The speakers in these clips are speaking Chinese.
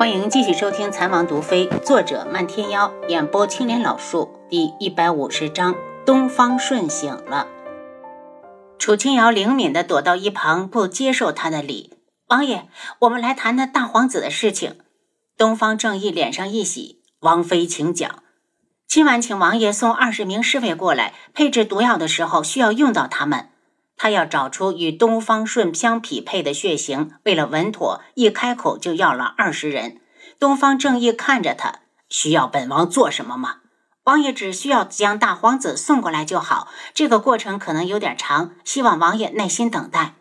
欢迎继续收听《残王毒妃》，作者漫天妖，演播青莲老树，第一百五十章：东方顺醒了。楚清瑶灵敏的躲到一旁，不接受他的礼。王爷，我们来谈谈大皇子的事情。东方正义脸上一喜，王妃请讲。今晚请王爷送二十名侍卫过来，配置毒药的时候需要用到他们。他要找出与东方顺相匹配的血型，为了稳妥，一开口就要了二十人。东方正义看着他，需要本王做什么吗？王爷只需要将大皇子送过来就好。这个过程可能有点长，希望王爷耐心等待。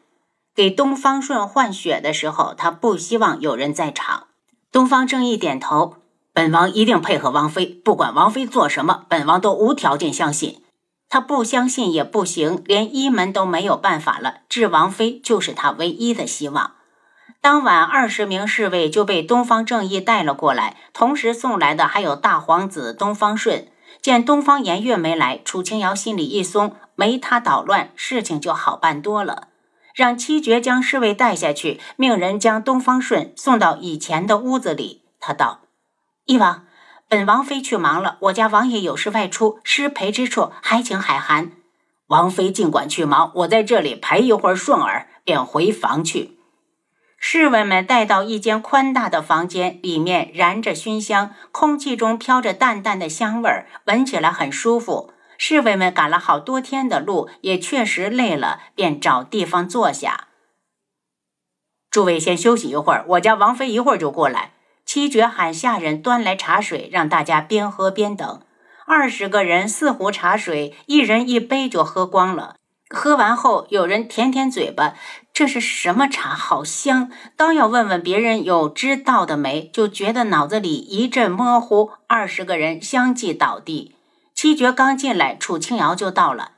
给东方顺换血的时候，他不希望有人在场。东方正义点头，本王一定配合王妃，不管王妃做什么，本王都无条件相信。他不相信也不行，连一门都没有办法了。治王妃就是他唯一的希望。当晚，二十名侍卫就被东方正义带了过来，同时送来的还有大皇子东方顺。见东方颜月没来，楚清瑶心里一松，没他捣乱，事情就好办多了。让七绝将侍卫带下去，命人将东方顺送到以前的屋子里。他道：“一王。”本王妃去忙了，我家王爷有事外出，失陪之处，还请海涵。王妃尽管去忙，我在这里陪一会儿顺儿，便回房去。侍卫们带到一间宽大的房间，里面燃着熏香，空气中飘着淡淡的香味儿，闻起来很舒服。侍卫们赶了好多天的路，也确实累了，便找地方坐下。诸位先休息一会儿，我家王妃一会儿就过来。七绝喊下人端来茶水，让大家边喝边等。二十个人四壶茶水，一人一杯就喝光了。喝完后，有人舔舔嘴巴，这是什么茶？好香！刚要问问别人有知道的没，就觉得脑子里一阵模糊。二十个人相继倒地。七绝刚进来，楚清瑶就到了，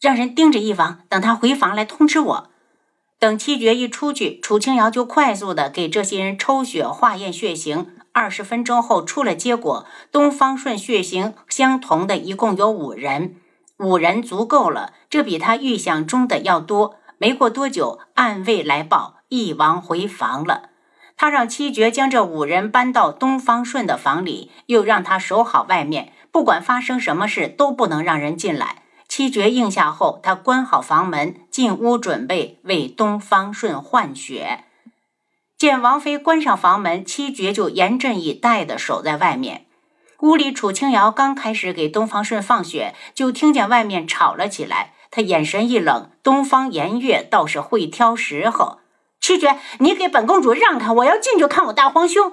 让人盯着一王，等他回房来通知我。等七绝一出去，楚清瑶就快速的给这些人抽血化验血型。二十分钟后出了结果，东方顺血型相同的一共有五人，五人足够了，这比他预想中的要多。没过多久，暗卫来报，翼王回房了。他让七绝将这五人搬到东方顺的房里，又让他守好外面，不管发生什么事都不能让人进来。七绝应下后，他关好房门，进屋准备为东方顺换血。见王妃关上房门，七绝就严阵以待地守在外面。屋里，楚清瑶刚开始给东方顺放血，就听见外面吵了起来。他眼神一冷，东方颜月倒是会挑时候。七绝，你给本公主让开，我要进去看我大皇兄。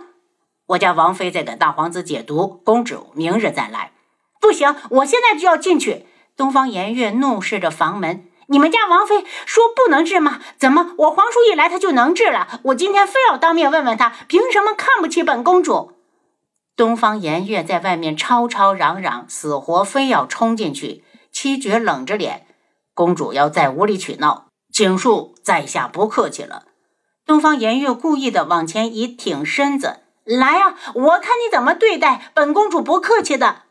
我家王妃在给大皇子解毒，公主明日再来。不行，我现在就要进去。东方颜月怒视着房门：“你们家王妃说不能治吗？怎么我皇叔一来，他就能治了？我今天非要当面问问他，凭什么看不起本公主？”东方颜月在外面吵吵嚷嚷，死活非要冲进去。七绝冷着脸：“公主要在屋里取闹，请恕在下不客气了。”东方颜月故意的往前一挺身子：“来啊，我看你怎么对待本公主不客气的。”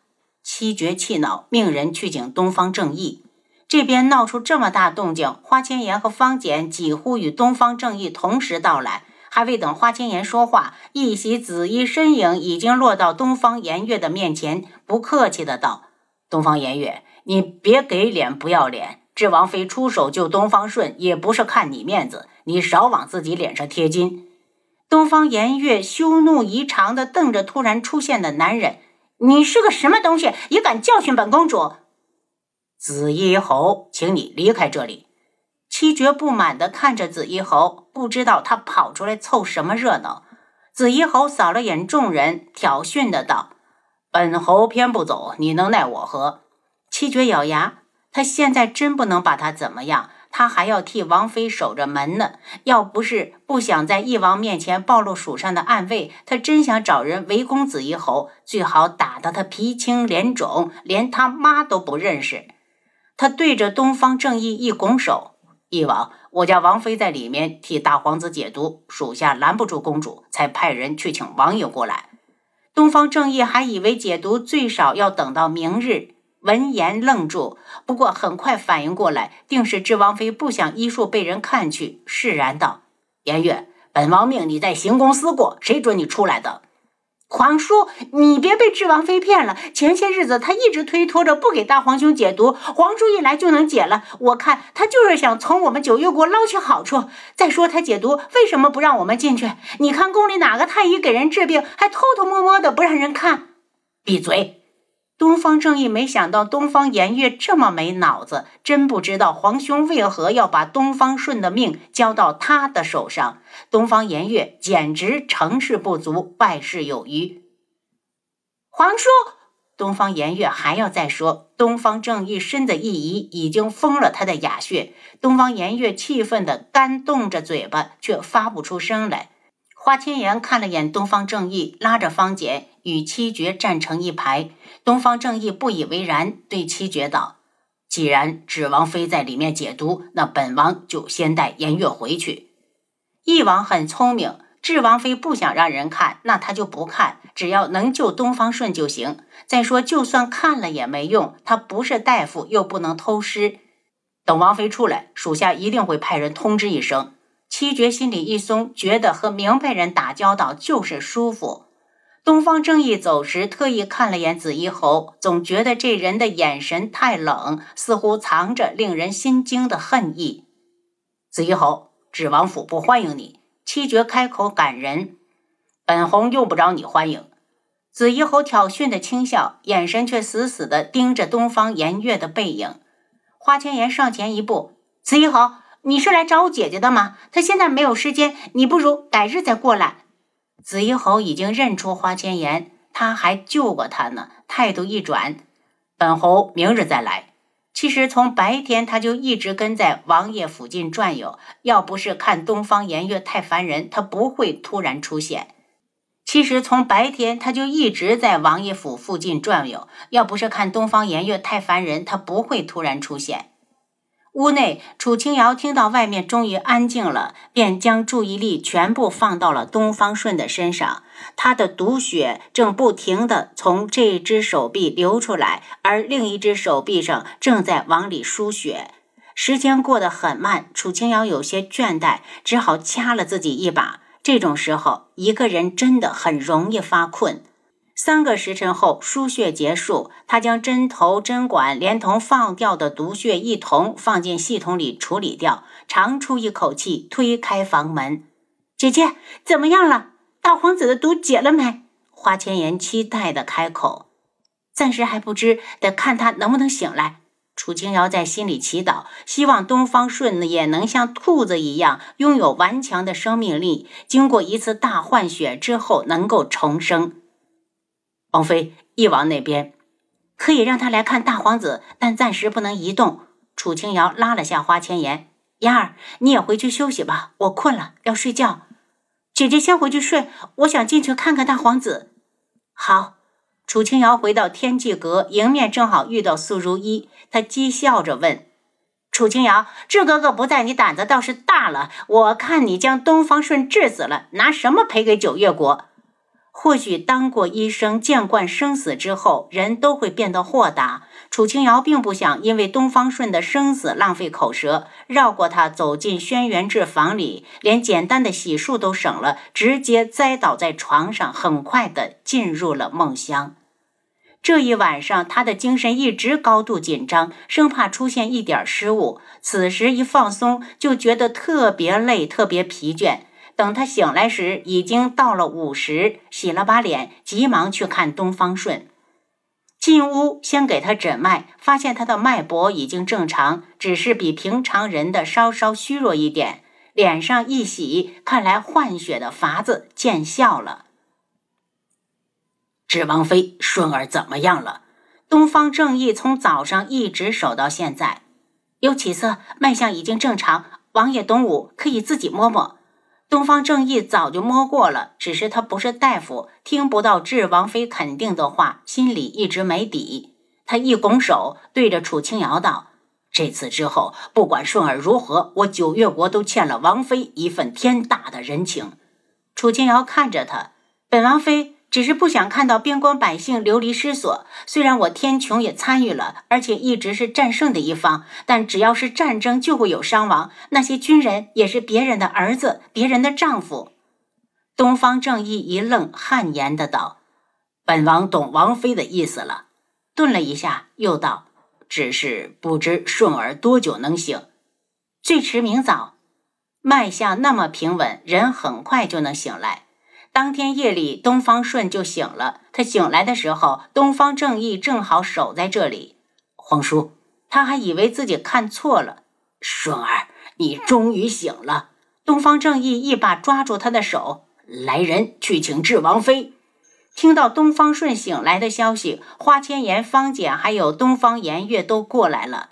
七绝气恼，命人去请东方正义。这边闹出这么大动静，花千颜和方简几乎与东方正义同时到来。还未等花千颜说话，一袭紫衣身影已经落到东方颜月的面前，不客气的道：“东方颜月，你别给脸不要脸。智王妃出手救东方顺，也不是看你面子，你少往自己脸上贴金。”东方颜月羞怒异常的瞪着突然出现的男人。你是个什么东西，也敢教训本公主？紫衣侯，请你离开这里。七绝不满地看着紫衣侯，不知道他跑出来凑什么热闹。紫衣侯扫了眼众人，挑衅的道：“本侯偏不走，你能奈我何？”七绝咬牙，他现在真不能把他怎么样。他还要替王妃守着门呢。要不是不想在翼王面前暴露蜀上的暗卫，他真想找人围攻紫衣侯，最好打得他皮青脸肿，连他妈都不认识。他对着东方正义一拱手：“翼王，我家王妃在里面替大皇子解毒，属下拦不住公主，才派人去请王爷过来。”东方正义还以为解毒最少要等到明日。闻言愣住，不过很快反应过来，定是智王妃不想医术被人看去，释然道：“颜月，本王命你在行宫思过，谁准你出来的？皇叔，你别被智王妃骗了。前些日子他一直推脱着不给大皇兄解毒，皇叔一来就能解了。我看他就是想从我们九月国捞取好处。再说他解毒为什么不让我们进去？你看宫里哪个太医给人治病还偷偷摸摸的不让人看？闭嘴！东方正义没想到东方颜月这么没脑子，真不知道皇兄为何要把东方顺的命交到他的手上。东方颜月简直成事不足败事有余。皇叔，东方颜月还要再说，东方正义身子一移，已经封了他的哑穴。东方颜月气愤的干动着嘴巴，却发不出声来。花千颜看了眼东方正义，拉着方简与七绝站成一排。东方正义不以为然，对七绝道：“既然智王妃在里面解毒，那本王就先带颜月回去。”翼王很聪明，智王妃不想让人看，那他就不看，只要能救东方顺就行。再说，就算看了也没用，他不是大夫，又不能偷师。等王妃出来，属下一定会派人通知一声。七绝心里一松，觉得和明白人打交道就是舒服。东方正义走时，特意看了眼紫衣侯，总觉得这人的眼神太冷，似乎藏着令人心惊的恨意。紫衣侯，指王府不欢迎你。七绝开口赶人，本红用不着你欢迎。紫衣侯挑衅的轻笑，眼神却死死地盯着东方颜月的背影。花千颜上前一步，紫衣侯，你是来找我姐姐的吗？她现在没有时间，你不如改日再过来。紫衣侯已经认出花千颜，他还救过他呢。态度一转，本侯明日再来。其实从白天他就一直跟在王爷附近转悠，要不是看东方颜月太烦人，他不会突然出现。其实从白天他就一直在王爷府附近转悠，要不是看东方颜月太烦人，他不会突然出现。屋内，楚清瑶听到外面终于安静了，便将注意力全部放到了东方顺的身上。他的毒血正不停地从这只手臂流出来，而另一只手臂上正在往里输血。时间过得很慢，楚清瑶有些倦怠，只好掐了自己一把。这种时候，一个人真的很容易发困。三个时辰后，输血结束。他将针头、针管连同放掉的毒血一同放进系统里处理掉，长出一口气，推开房门：“姐姐，怎么样了？大皇子的毒解了没？”花千颜期待的开口：“暂时还不知，得看他能不能醒来。”楚清瑶在心里祈祷，希望东方顺也能像兔子一样拥有顽强的生命力，经过一次大换血之后能够重生。王妃，翼王那边可以让他来看大皇子，但暂时不能移动。楚清瑶拉了下花千颜，妍儿，你也回去休息吧，我困了，要睡觉。姐姐先回去睡，我想进去看看大皇子。好。楚清瑶回到天际阁，迎面正好遇到素如一，她讥笑着问：“楚清瑶，智哥哥不在，你胆子倒是大了。我看你将东方顺治死了，拿什么赔给九月国？”或许当过医生、见惯生死之后，人都会变得豁达。楚清瑶并不想因为东方顺的生死浪费口舌，绕过他走进轩辕志房里，连简单的洗漱都省了，直接栽倒在床上，很快的进入了梦乡。这一晚上，他的精神一直高度紧张，生怕出现一点失误。此时一放松，就觉得特别累，特别疲倦。等他醒来时，已经到了午时，洗了把脸，急忙去看东方顺。进屋先给他诊脉，发现他的脉搏已经正常，只是比平常人的稍稍虚弱一点。脸上一喜，看来换血的法子见效了。指王妃，顺儿怎么样了？东方正义从早上一直守到现在，有起色，脉象已经正常。王爷东武可以自己摸摸。东方正义早就摸过了，只是他不是大夫，听不到智王妃肯定的话，心里一直没底。他一拱手，对着楚青瑶道：“这次之后，不管顺儿如何，我九月国都欠了王妃一份天大的人情。”楚青瑶看着他，本王妃只是不想看到边关百姓流离失所。虽然我天穹也参与了，而且一直是战胜的一方，但只要是战争，就会有伤亡。那些军人也是别人的儿子，别人的丈夫。东方正义一愣，汗颜的道：“本王懂王妃的意思了。”顿了一下，又道：“只是不知顺儿多久能醒？最迟明早。脉象那么平稳，人很快就能醒来。”当天夜里，东方顺就醒了。他醒来的时候，东方正义正好守在这里。皇叔，他还以为自己看错了。顺儿，你终于醒了。东方正义一把抓住他的手，来人，去请智王妃。听到东方顺醒来的消息，花千颜、方简还有东方颜月都过来了。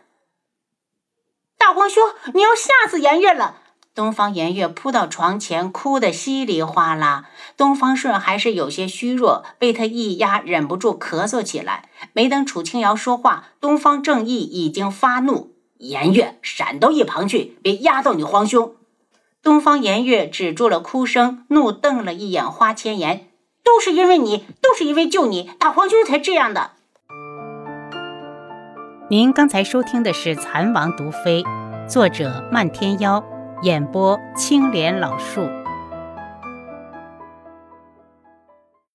大皇兄，你要吓死颜月了！东方颜月扑到床前，哭得稀里哗啦。东方顺还是有些虚弱，被他一压，忍不住咳嗽起来。没等楚清瑶说话，东方正义已经发怒：“颜月，闪到一旁去，别压到你皇兄！”东方颜月止住了哭声，怒瞪了一眼花千颜：“都是因为你，都是因为救你，大皇兄才这样的。”您刚才收听的是《蚕王毒妃》，作者漫天妖。演播：青莲老树。